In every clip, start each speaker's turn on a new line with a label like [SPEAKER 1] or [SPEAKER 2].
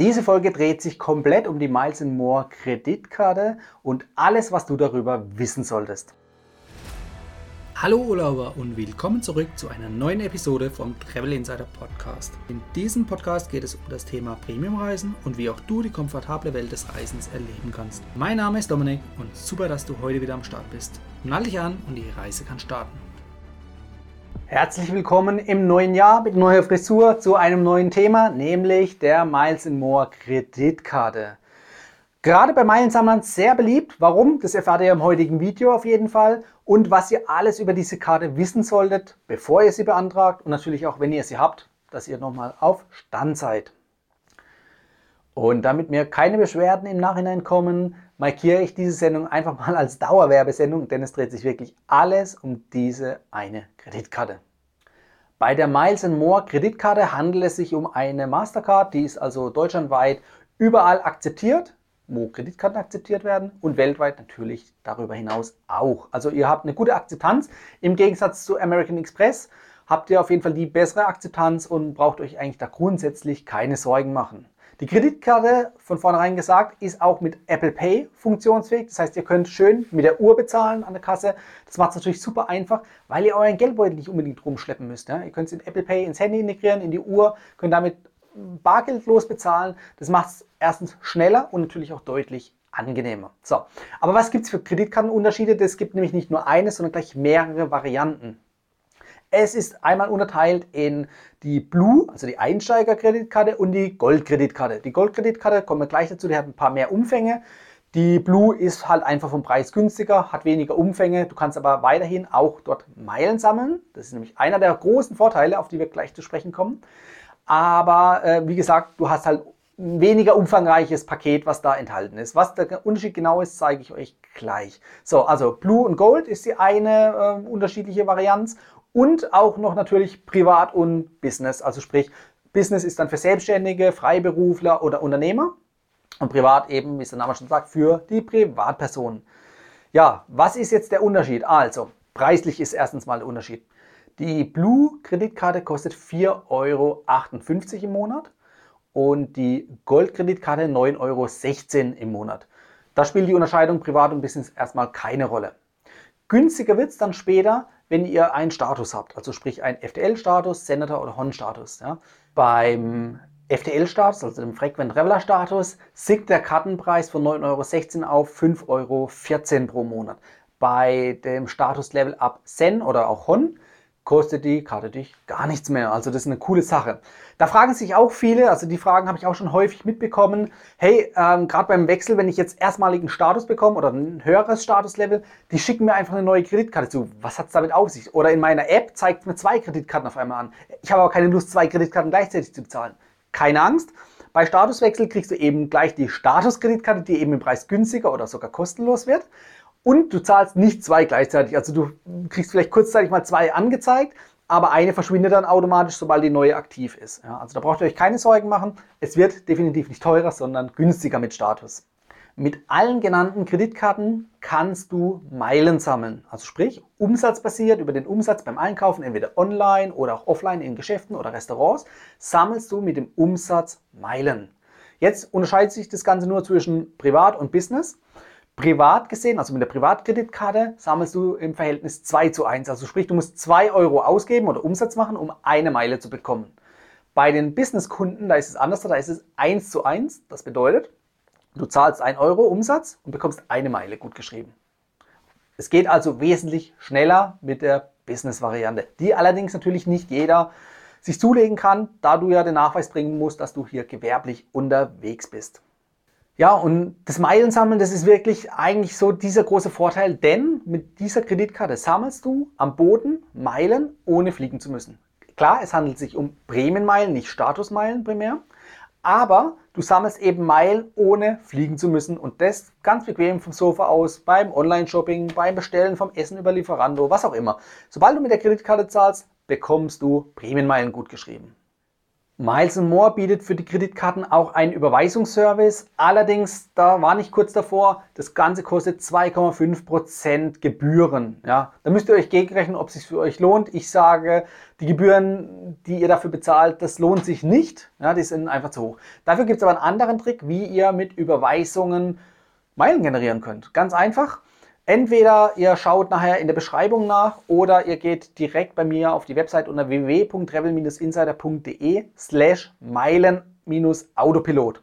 [SPEAKER 1] Diese Folge dreht sich komplett um die Miles More Kreditkarte und alles, was du darüber wissen solltest.
[SPEAKER 2] Hallo Urlauber und willkommen zurück zu einer neuen Episode vom Travel Insider Podcast. In diesem Podcast geht es um das Thema Premiumreisen und wie auch du die komfortable Welt des Reisens erleben kannst. Mein Name ist Dominik und super, dass du heute wieder am Start bist. Nall dich an und die Reise kann starten.
[SPEAKER 1] Herzlich willkommen im neuen Jahr mit neuer Frisur zu einem neuen Thema, nämlich der Miles More Kreditkarte. Gerade bei Meilensammlern sehr beliebt. Warum? Das erfahrt ihr im heutigen Video auf jeden Fall. Und was ihr alles über diese Karte wissen solltet, bevor ihr sie beantragt und natürlich auch, wenn ihr sie habt, dass ihr nochmal auf Stand seid. Und damit mir keine Beschwerden im Nachhinein kommen, markiere ich diese Sendung einfach mal als Dauerwerbesendung, denn es dreht sich wirklich alles um diese eine Kreditkarte. Bei der Miles More Kreditkarte handelt es sich um eine Mastercard, die ist also deutschlandweit überall akzeptiert, wo Kreditkarten akzeptiert werden und weltweit natürlich darüber hinaus auch. Also ihr habt eine gute Akzeptanz. Im Gegensatz zu American Express habt ihr auf jeden Fall die bessere Akzeptanz und braucht euch eigentlich da grundsätzlich keine Sorgen machen. Die Kreditkarte, von vornherein gesagt, ist auch mit Apple Pay funktionsfähig. Das heißt, ihr könnt schön mit der Uhr bezahlen an der Kasse. Das macht es natürlich super einfach, weil ihr euren Geldbeutel nicht unbedingt rumschleppen müsst. Ja? Ihr könnt es in Apple Pay ins Handy integrieren, in die Uhr, könnt damit bargeldlos bezahlen. Das macht es erstens schneller und natürlich auch deutlich angenehmer. So, aber was gibt es für Kreditkartenunterschiede? Das gibt nämlich nicht nur eine, sondern gleich mehrere Varianten. Es ist einmal unterteilt in die Blue, also die Einsteigerkreditkarte und die Goldkreditkarte. Die Goldkreditkarte, kommen wir gleich dazu, die hat ein paar mehr Umfänge. Die Blue ist halt einfach vom Preis günstiger, hat weniger Umfänge. Du kannst aber weiterhin auch dort Meilen sammeln. Das ist nämlich einer der großen Vorteile, auf die wir gleich zu sprechen kommen. Aber äh, wie gesagt, du hast halt ein weniger umfangreiches Paket, was da enthalten ist. Was der Unterschied genau ist, zeige ich euch gleich. So, also Blue und Gold ist die eine äh, unterschiedliche Varianz und auch noch natürlich Privat und Business. Also sprich, Business ist dann für Selbstständige, Freiberufler oder Unternehmer und Privat eben, wie es der Name schon sagt, für die Privatpersonen. Ja, was ist jetzt der Unterschied? Also, preislich ist erstens mal der Unterschied. Die Blue-Kreditkarte kostet 4,58 Euro im Monat und die Gold-Kreditkarte 9,16 Euro im Monat. Da spielt die Unterscheidung Privat und Business erstmal keine Rolle. Günstiger wird es dann später, wenn ihr einen Status habt, also sprich einen FTL-Status, Senator oder Hon-Status. Ja. Beim FTL-Status, also dem Frequent Traveler-Status, sinkt der Kartenpreis von 9,16 Euro auf 5,14 Euro pro Monat. Bei dem Status Level Up Sen oder auch Hon kostet die Karte dich gar nichts mehr. Also das ist eine coole Sache. Da fragen sich auch viele, also die Fragen habe ich auch schon häufig mitbekommen, hey, ähm, gerade beim Wechsel, wenn ich jetzt erstmaligen Status bekomme oder ein höheres Statuslevel, die schicken mir einfach eine neue Kreditkarte zu. Was hat es damit auf sich? Oder in meiner App zeigt mir zwei Kreditkarten auf einmal an. Ich habe aber keine Lust, zwei Kreditkarten gleichzeitig zu bezahlen. Keine Angst. Bei Statuswechsel kriegst du eben gleich die Statuskreditkarte, die eben im Preis günstiger oder sogar kostenlos wird. Und du zahlst nicht zwei gleichzeitig. Also du kriegst vielleicht kurzzeitig mal zwei angezeigt, aber eine verschwindet dann automatisch, sobald die neue aktiv ist. Ja, also da braucht ihr euch keine Sorgen machen. Es wird definitiv nicht teurer, sondern günstiger mit Status. Mit allen genannten Kreditkarten kannst du Meilen sammeln. Also sprich, umsatzbasiert über den Umsatz beim Einkaufen, entweder online oder auch offline in Geschäften oder Restaurants, sammelst du mit dem Umsatz Meilen. Jetzt unterscheidet sich das Ganze nur zwischen Privat und Business. Privat gesehen, also mit der Privatkreditkarte, sammelst du im Verhältnis 2 zu 1. Also sprich, du musst 2 Euro ausgeben oder Umsatz machen, um eine Meile zu bekommen. Bei den Businesskunden, da ist es anders, da ist es 1 zu 1. Das bedeutet, du zahlst 1 Euro Umsatz und bekommst eine Meile gut geschrieben. Es geht also wesentlich schneller mit der Business-Variante, die allerdings natürlich nicht jeder sich zulegen kann, da du ja den Nachweis bringen musst, dass du hier gewerblich unterwegs bist. Ja, und das Meilensammeln, das ist wirklich eigentlich so dieser große Vorteil, denn mit dieser Kreditkarte sammelst du am Boden Meilen, ohne fliegen zu müssen. Klar, es handelt sich um Prämienmeilen, nicht Statusmeilen primär, aber du sammelst eben Meilen, ohne fliegen zu müssen und das ganz bequem vom Sofa aus, beim Online-Shopping, beim Bestellen vom Essen über Lieferando, was auch immer. Sobald du mit der Kreditkarte zahlst, bekommst du Prämienmeilen gut geschrieben. Miles More bietet für die Kreditkarten auch einen Überweisungsservice. Allerdings, da war nicht kurz davor, das Ganze kostet 2,5% Gebühren. Ja, da müsst ihr euch gegenrechnen, ob es sich für euch lohnt. Ich sage, die Gebühren, die ihr dafür bezahlt, das lohnt sich nicht. Ja, die sind einfach zu hoch. Dafür gibt es aber einen anderen Trick, wie ihr mit Überweisungen Meilen generieren könnt. Ganz einfach. Entweder ihr schaut nachher in der Beschreibung nach oder ihr geht direkt bei mir auf die Website unter www.travel-insider.de slash Meilen-Autopilot.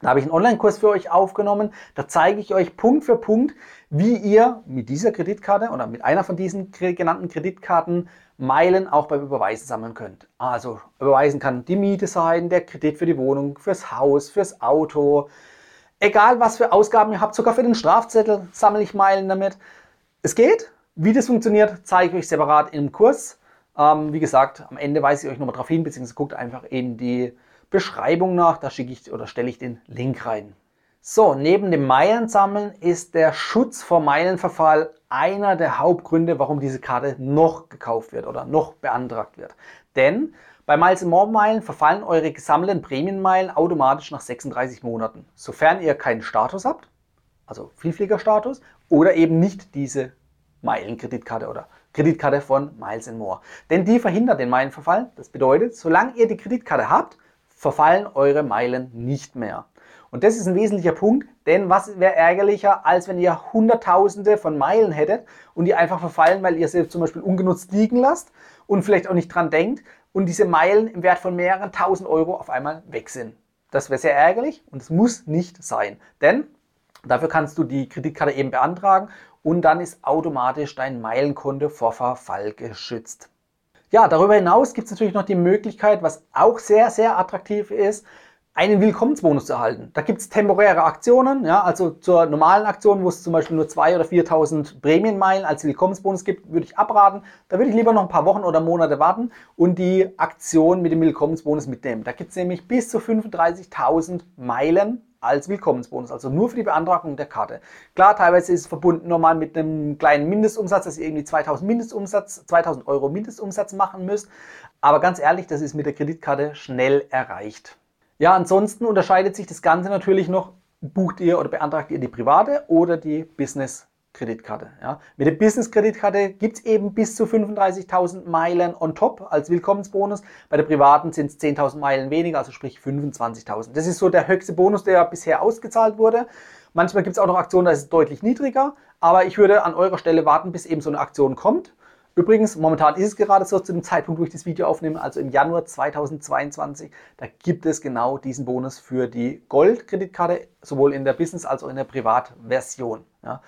[SPEAKER 1] Da habe ich einen Online-Kurs für euch aufgenommen. Da zeige ich euch Punkt für Punkt, wie ihr mit dieser Kreditkarte oder mit einer von diesen genannten Kreditkarten Meilen auch beim Überweisen sammeln könnt. Also überweisen kann die Miete sein, der Kredit für die Wohnung, fürs Haus, fürs Auto, Egal was für Ausgaben ihr habt, sogar für den Strafzettel sammle ich Meilen damit. Es geht. Wie das funktioniert, zeige ich euch separat im Kurs. Ähm, wie gesagt, am Ende weise ich euch nochmal darauf hin, beziehungsweise guckt einfach in die Beschreibung nach. Da schicke ich oder stelle ich den Link rein. So, neben dem Meilensammeln ist der Schutz vor Meilenverfall einer der Hauptgründe, warum diese Karte noch gekauft wird oder noch beantragt wird. Denn bei Miles More Meilen verfallen eure gesammelten Prämienmeilen automatisch nach 36 Monaten, sofern ihr keinen Status habt, also Vielfliegerstatus, oder eben nicht diese Meilenkreditkarte oder Kreditkarte von Miles More. Denn die verhindert den Meilenverfall. Das bedeutet, solange ihr die Kreditkarte habt, verfallen eure Meilen nicht mehr. Und das ist ein wesentlicher Punkt, denn was wäre ärgerlicher, als wenn ihr Hunderttausende von Meilen hättet und die einfach verfallen, weil ihr sie zum Beispiel ungenutzt liegen lasst und vielleicht auch nicht dran denkt und diese Meilen im Wert von mehreren tausend Euro auf einmal weg sind. Das wäre sehr ärgerlich und es muss nicht sein. Denn dafür kannst du die Kreditkarte eben beantragen und dann ist automatisch dein Meilenkonto vor Verfall geschützt. Ja, darüber hinaus gibt es natürlich noch die Möglichkeit, was auch sehr, sehr attraktiv ist, einen Willkommensbonus zu erhalten. Da gibt es temporäre Aktionen, ja, also zur normalen Aktion, wo es zum Beispiel nur 2.000 oder 4.000 Prämienmeilen als Willkommensbonus gibt, würde ich abraten. Da würde ich lieber noch ein paar Wochen oder Monate warten und die Aktion mit dem Willkommensbonus mitnehmen. Da gibt es nämlich bis zu 35.000 Meilen als Willkommensbonus, also nur für die Beantragung der Karte. Klar, teilweise ist es verbunden nochmal mit einem kleinen Mindestumsatz, dass ihr irgendwie 2000 Mindestumsatz, 2000 Euro Mindestumsatz machen müsst. Aber ganz ehrlich, das ist mit der Kreditkarte schnell erreicht. Ja, ansonsten unterscheidet sich das Ganze natürlich noch, bucht ihr oder beantragt ihr die private oder die Business Kreditkarte. Ja. Mit der Business-Kreditkarte gibt es eben bis zu 35.000 Meilen on top als Willkommensbonus. Bei der privaten sind es 10.000 Meilen weniger, also sprich 25.000. Das ist so der höchste Bonus, der bisher ausgezahlt wurde. Manchmal gibt es auch noch Aktionen, da ist es deutlich niedriger, aber ich würde an eurer Stelle warten, bis eben so eine Aktion kommt. Übrigens, momentan ist es gerade so zu dem Zeitpunkt, wo ich das Video aufnehme, also im Januar 2022, da gibt es genau diesen Bonus für die Gold-Kreditkarte, sowohl in der Business- als auch in der Privatversion. Ja.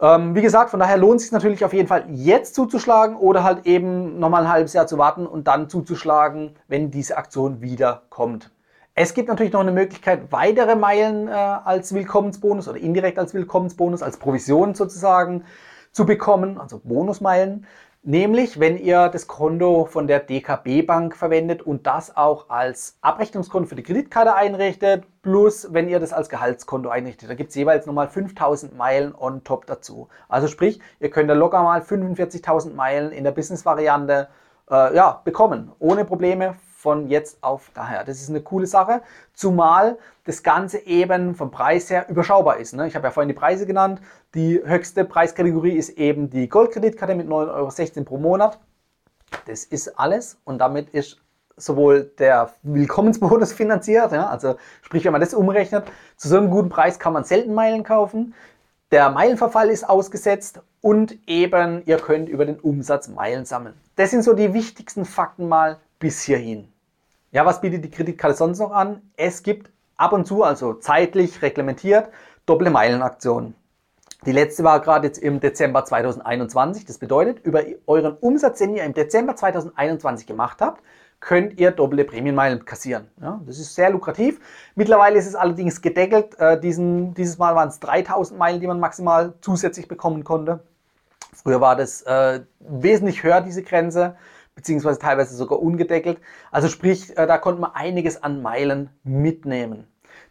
[SPEAKER 1] Ähm, wie gesagt, von daher lohnt es sich natürlich auf jeden Fall jetzt zuzuschlagen oder halt eben nochmal ein halbes Jahr zu warten und dann zuzuschlagen, wenn diese Aktion wieder kommt. Es gibt natürlich noch eine Möglichkeit, weitere Meilen äh, als Willkommensbonus oder indirekt als Willkommensbonus, als Provision sozusagen zu bekommen, also Bonusmeilen. Nämlich, wenn ihr das Konto von der DKB Bank verwendet und das auch als Abrechnungskonto für die Kreditkarte einrichtet, plus wenn ihr das als Gehaltskonto einrichtet. Da gibt es jeweils nochmal 5000 Meilen on top dazu. Also sprich, ihr könnt da locker mal 45.000 Meilen in der Business-Variante äh, ja, bekommen. Ohne Probleme von jetzt auf daher. Das ist eine coole Sache, zumal das Ganze eben vom Preis her überschaubar ist. Ne? Ich habe ja vorhin die Preise genannt. Die höchste Preiskategorie ist eben die Goldkreditkarte mit 9,16 Euro pro Monat. Das ist alles und damit ist sowohl der Willkommensbonus finanziert, ja, also sprich, wenn man das umrechnet, zu so einem guten Preis kann man selten Meilen kaufen. Der Meilenverfall ist ausgesetzt und eben ihr könnt über den Umsatz Meilen sammeln. Das sind so die wichtigsten Fakten mal bis hierhin. Ja, was bietet die Kreditkarte sonst noch an? Es gibt ab und zu, also zeitlich reglementiert, doppelte Meilenaktionen. Die letzte war gerade jetzt im Dezember 2021. Das bedeutet, über euren Umsatz, den ihr im Dezember 2021 gemacht habt, könnt ihr doppelte Prämienmeilen kassieren. Ja, das ist sehr lukrativ. Mittlerweile ist es allerdings gedeckelt. Äh, diesen, dieses Mal waren es 3000 Meilen, die man maximal zusätzlich bekommen konnte. Früher war das äh, wesentlich höher, diese Grenze beziehungsweise teilweise sogar ungedeckelt. Also sprich, äh, da konnte man einiges an Meilen mitnehmen.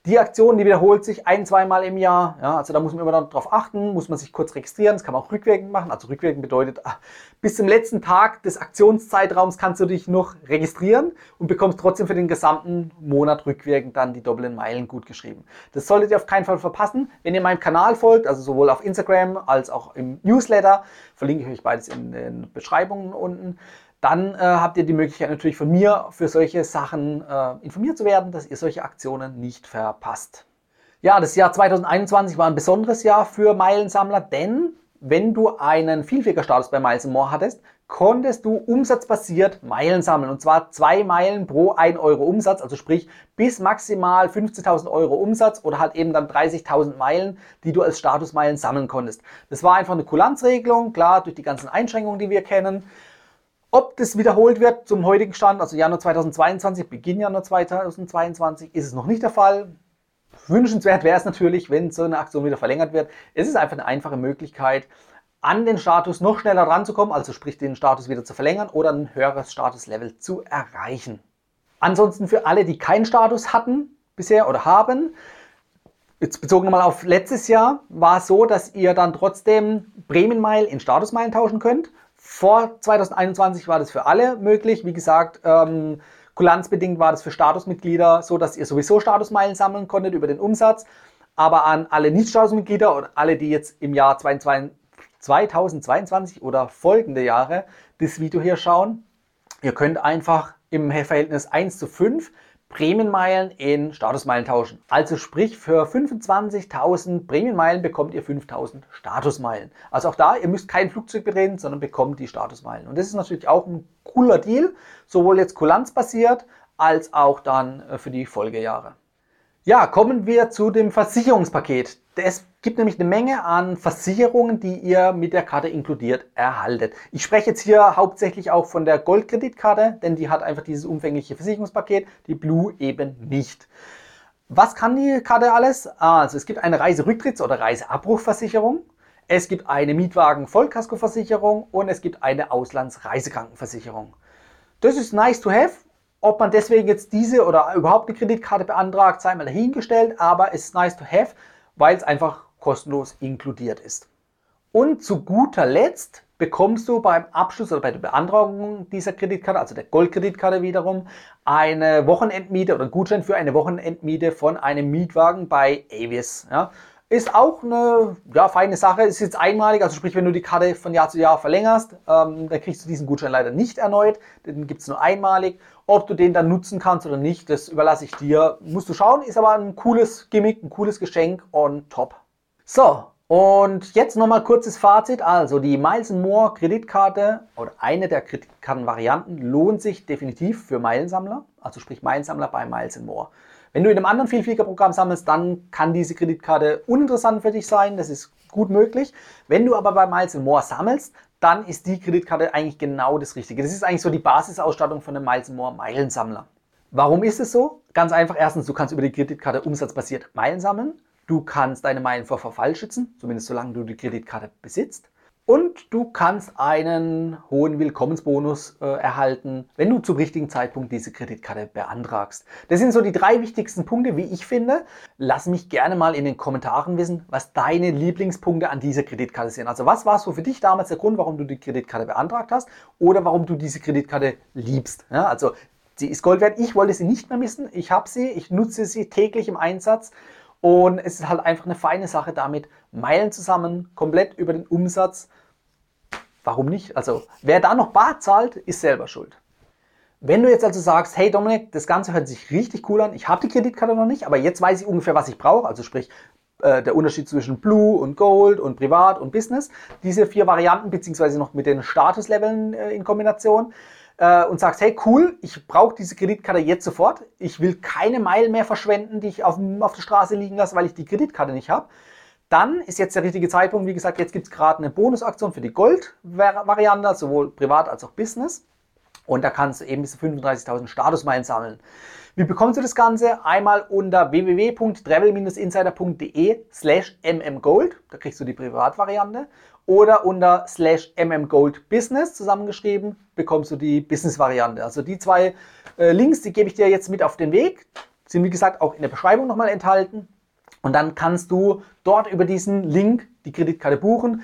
[SPEAKER 1] Die Aktion, die wiederholt sich ein, zweimal im Jahr. Ja, also da muss man immer darauf achten, muss man sich kurz registrieren. Das kann man auch rückwirkend machen. Also rückwirkend bedeutet, ah, bis zum letzten Tag des Aktionszeitraums kannst du dich noch registrieren und bekommst trotzdem für den gesamten Monat rückwirkend dann die doppelten Meilen gut geschrieben. Das solltet ihr auf keinen Fall verpassen. Wenn ihr meinem Kanal folgt, also sowohl auf Instagram als auch im Newsletter, verlinke ich euch beides in den Beschreibungen unten, dann äh, habt ihr die Möglichkeit natürlich von mir für solche Sachen äh, informiert zu werden, dass ihr solche Aktionen nicht verpasst. Ja, das Jahr 2021 war ein besonderes Jahr für Meilensammler, denn wenn du einen Vielfliegerstatus bei Miles More hattest, konntest du umsatzbasiert Meilen sammeln. Und zwar zwei Meilen pro 1 Euro Umsatz, also sprich bis maximal 15.000 Euro Umsatz oder halt eben dann 30.000 Meilen, die du als Statusmeilen sammeln konntest. Das war einfach eine Kulanzregelung, klar, durch die ganzen Einschränkungen, die wir kennen. Ob das wiederholt wird zum heutigen Stand, also Januar 2022, Beginn Januar 2022, ist es noch nicht der Fall. Wünschenswert wäre es natürlich, wenn so eine Aktion wieder verlängert wird. Es ist einfach eine einfache Möglichkeit, an den Status noch schneller ranzukommen, also sprich den Status wieder zu verlängern oder ein höheres Statuslevel zu erreichen. Ansonsten für alle, die keinen Status hatten bisher oder haben, jetzt bezogen mal auf letztes Jahr, war es so, dass ihr dann trotzdem Prämienmeil in Statusmeilen tauschen könnt vor 2021 war das für alle möglich. Wie gesagt, ähm, kulanzbedingt war das für Statusmitglieder so, dass ihr sowieso Statusmeilen sammeln konntet über den Umsatz. Aber an alle Nicht-Statusmitglieder und alle, die jetzt im Jahr 2022 oder folgende Jahre das Video hier schauen, ihr könnt einfach im Verhältnis 1 zu 5 Prämienmeilen in Statusmeilen tauschen. Also sprich, für 25.000 Prämienmeilen bekommt ihr 5.000 Statusmeilen. Also auch da, ihr müsst kein Flugzeug betreten, sondern bekommt die Statusmeilen. Und das ist natürlich auch ein cooler Deal, sowohl jetzt kulanzbasiert als auch dann äh, für die Folgejahre. Ja, kommen wir zu dem Versicherungspaket. Es gibt nämlich eine Menge an Versicherungen, die ihr mit der Karte inkludiert erhaltet. Ich spreche jetzt hier hauptsächlich auch von der Goldkreditkarte, denn die hat einfach dieses umfängliche Versicherungspaket, die Blue eben nicht. Was kann die Karte alles? Also es gibt eine Reiserücktritts- oder Reiseabbruchversicherung, es gibt eine Mietwagen-Vollkaskoversicherung und es gibt eine Auslandsreisekrankenversicherung. Das ist nice to have, ob man deswegen jetzt diese oder überhaupt eine Kreditkarte beantragt, sei mal dahingestellt, aber es ist nice to have, weil es einfach kostenlos inkludiert ist. Und zu guter Letzt bekommst du beim Abschluss oder bei der Beantragung dieser Kreditkarte, also der Goldkreditkarte wiederum, eine Wochenendmiete oder einen Gutschein für eine Wochenendmiete von einem Mietwagen bei Avis. Ja. Ist auch eine ja, feine Sache, ist jetzt einmalig, also sprich, wenn du die Karte von Jahr zu Jahr verlängerst, ähm, dann kriegst du diesen Gutschein leider nicht erneut, den gibt es nur einmalig. Ob du den dann nutzen kannst oder nicht, das überlasse ich dir. Musst du schauen, ist aber ein cooles Gimmick, ein cooles Geschenk on top. So, und jetzt nochmal kurzes Fazit. Also die Miles More Kreditkarte oder eine der Kreditkartenvarianten lohnt sich definitiv für Meilensammler, also sprich Meilensammler bei Miles More. Wenn du in einem anderen Vielfliegerprogramm sammelst, dann kann diese Kreditkarte uninteressant für dich sein. Das ist gut möglich. Wenn du aber bei Miles More sammelst, dann ist die Kreditkarte eigentlich genau das Richtige. Das ist eigentlich so die Basisausstattung von einem Miles More Meilensammler. Warum ist es so? Ganz einfach. Erstens, du kannst über die Kreditkarte umsatzbasiert Meilen sammeln. Du kannst deine Meilen vor Verfall schützen, zumindest solange du die Kreditkarte besitzt. Und du kannst einen hohen Willkommensbonus äh, erhalten, wenn du zum richtigen Zeitpunkt diese Kreditkarte beantragst. Das sind so die drei wichtigsten Punkte, wie ich finde. Lass mich gerne mal in den Kommentaren wissen, was deine Lieblingspunkte an dieser Kreditkarte sind. Also was war so für dich damals der Grund, warum du die Kreditkarte beantragt hast oder warum du diese Kreditkarte liebst. Ja, also sie ist Gold wert. Ich wollte sie nicht mehr missen. Ich habe sie, ich nutze sie täglich im Einsatz. Und es ist halt einfach eine feine Sache damit, Meilen zusammen, komplett über den Umsatz. Warum nicht? Also wer da noch Bar zahlt, ist selber schuld. Wenn du jetzt also sagst, hey Dominik, das Ganze hört sich richtig cool an, ich habe die Kreditkarte noch nicht, aber jetzt weiß ich ungefähr, was ich brauche, also sprich äh, der Unterschied zwischen Blue und Gold und Privat und Business, diese vier Varianten, beziehungsweise noch mit den Statusleveln äh, in Kombination, äh, und sagst, hey cool, ich brauche diese Kreditkarte jetzt sofort, ich will keine Meilen mehr verschwenden, die ich auf, auf der Straße liegen lasse, weil ich die Kreditkarte nicht habe, dann ist jetzt der richtige Zeitpunkt. Wie gesagt, jetzt gibt es gerade eine Bonusaktion für die Gold-Variante, sowohl privat als auch Business. Und da kannst du eben bis zu 35.000 Statusmeilen sammeln. Wie bekommst du das Ganze? Einmal unter www.travel-insider.de slash mmgold, da kriegst du die Privatvariante oder unter slash mmgoldbusiness zusammengeschrieben bekommst du die Business-Variante. Also die zwei äh, Links, die gebe ich dir jetzt mit auf den Weg. sind wie gesagt auch in der Beschreibung nochmal enthalten. Und dann kannst du dort über diesen Link die Kreditkarte buchen.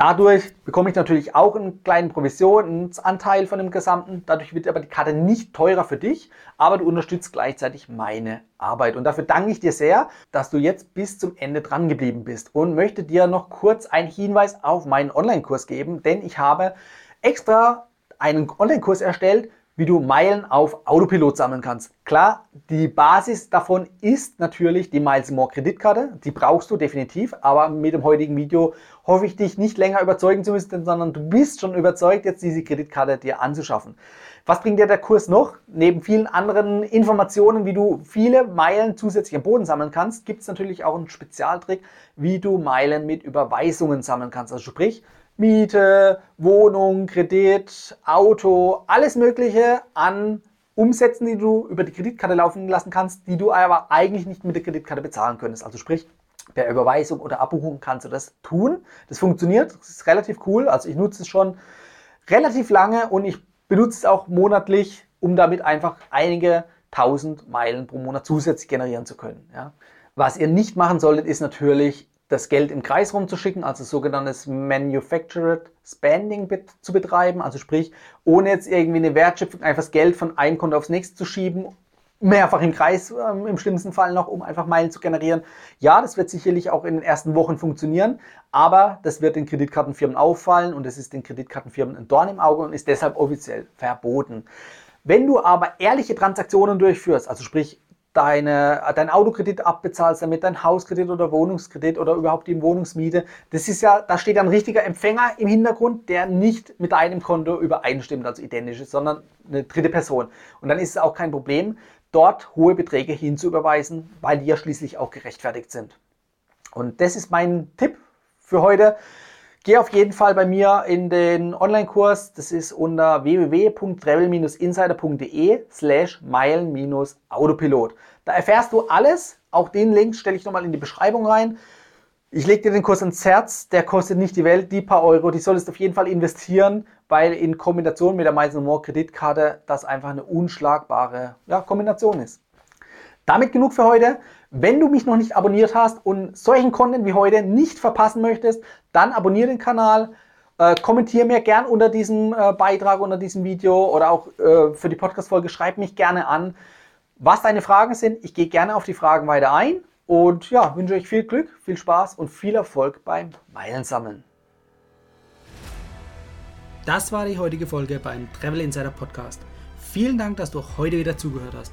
[SPEAKER 1] Dadurch bekomme ich natürlich auch einen kleinen Provisionsanteil von dem Gesamten. Dadurch wird aber die Karte nicht teurer für dich, aber du unterstützt gleichzeitig meine Arbeit. Und dafür danke ich dir sehr, dass du jetzt bis zum Ende dran geblieben bist und möchte dir noch kurz einen Hinweis auf meinen Online-Kurs geben, denn ich habe extra einen Online-Kurs erstellt wie du Meilen auf Autopilot sammeln kannst. Klar, die Basis davon ist natürlich die Miles More Kreditkarte. Die brauchst du definitiv, aber mit dem heutigen Video hoffe ich dich nicht länger überzeugen zu müssen, sondern du bist schon überzeugt, jetzt diese Kreditkarte dir anzuschaffen. Was bringt dir der Kurs noch? Neben vielen anderen Informationen, wie du viele Meilen zusätzlich am Boden sammeln kannst, gibt es natürlich auch einen Spezialtrick, wie du Meilen mit Überweisungen sammeln kannst. Also sprich, Miete, Wohnung, Kredit, Auto, alles Mögliche an Umsätzen, die du über die Kreditkarte laufen lassen kannst, die du aber eigentlich nicht mit der Kreditkarte bezahlen könntest. Also sprich, per Überweisung oder Abbuchung kannst du das tun. Das funktioniert, das ist relativ cool. Also ich nutze es schon relativ lange und ich benutze es auch monatlich, um damit einfach einige tausend Meilen pro Monat zusätzlich generieren zu können. Ja. Was ihr nicht machen solltet, ist natürlich das Geld im Kreis rumzuschicken, also sogenanntes Manufactured Spending zu betreiben, also sprich, ohne jetzt irgendwie eine Wertschöpfung einfach das Geld von einem Konto aufs nächste zu schieben, mehrfach im Kreis ähm, im schlimmsten Fall noch, um einfach Meilen zu generieren. Ja, das wird sicherlich auch in den ersten Wochen funktionieren, aber das wird den Kreditkartenfirmen auffallen und es ist den Kreditkartenfirmen ein Dorn im Auge und ist deshalb offiziell verboten. Wenn du aber ehrliche Transaktionen durchführst, also sprich deine, dein Autokredit abbezahlst, damit dein Hauskredit oder Wohnungskredit oder überhaupt die Wohnungsmiete. Das ist ja, da steht ein richtiger Empfänger im Hintergrund, der nicht mit deinem Konto übereinstimmt, also identisch ist, sondern eine dritte Person. Und dann ist es auch kein Problem, dort hohe Beträge hinzuüberweisen, weil die ja schließlich auch gerechtfertigt sind. Und das ist mein Tipp für heute. Geh auf jeden Fall bei mir in den Online-Kurs. Das ist unter www.travel-insider.de slash meilen-autopilot. Da erfährst du alles. Auch den Link stelle ich nochmal in die Beschreibung rein. Ich lege dir den Kurs ins Herz. Der kostet nicht die Welt, die paar Euro. Die solltest du auf jeden Fall investieren, weil in Kombination mit der Miles More Kreditkarte das einfach eine unschlagbare ja, Kombination ist. Damit genug für heute. Wenn du mich noch nicht abonniert hast und solchen Content wie heute nicht verpassen möchtest, dann abonniere den Kanal. Äh, kommentiere mir gern unter diesem äh, Beitrag, unter diesem Video oder auch äh, für die Podcast-Folge. Schreib mich gerne an, was deine Fragen sind. Ich gehe gerne auf die Fragen weiter ein und ja, wünsche euch viel Glück, viel Spaß und viel Erfolg beim Meilensammeln.
[SPEAKER 2] Das war die heutige Folge beim Travel Insider Podcast. Vielen Dank, dass du heute wieder zugehört hast.